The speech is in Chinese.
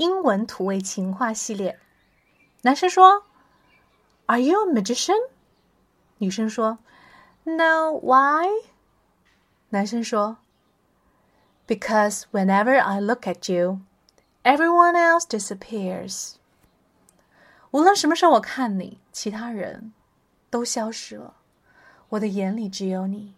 英文土味情话系列男生说 are you a magician 女生说 no why 男生说 because whenever i look at you everyone else disappears 无论什么时候我看你其他人都消失了我的眼里只有你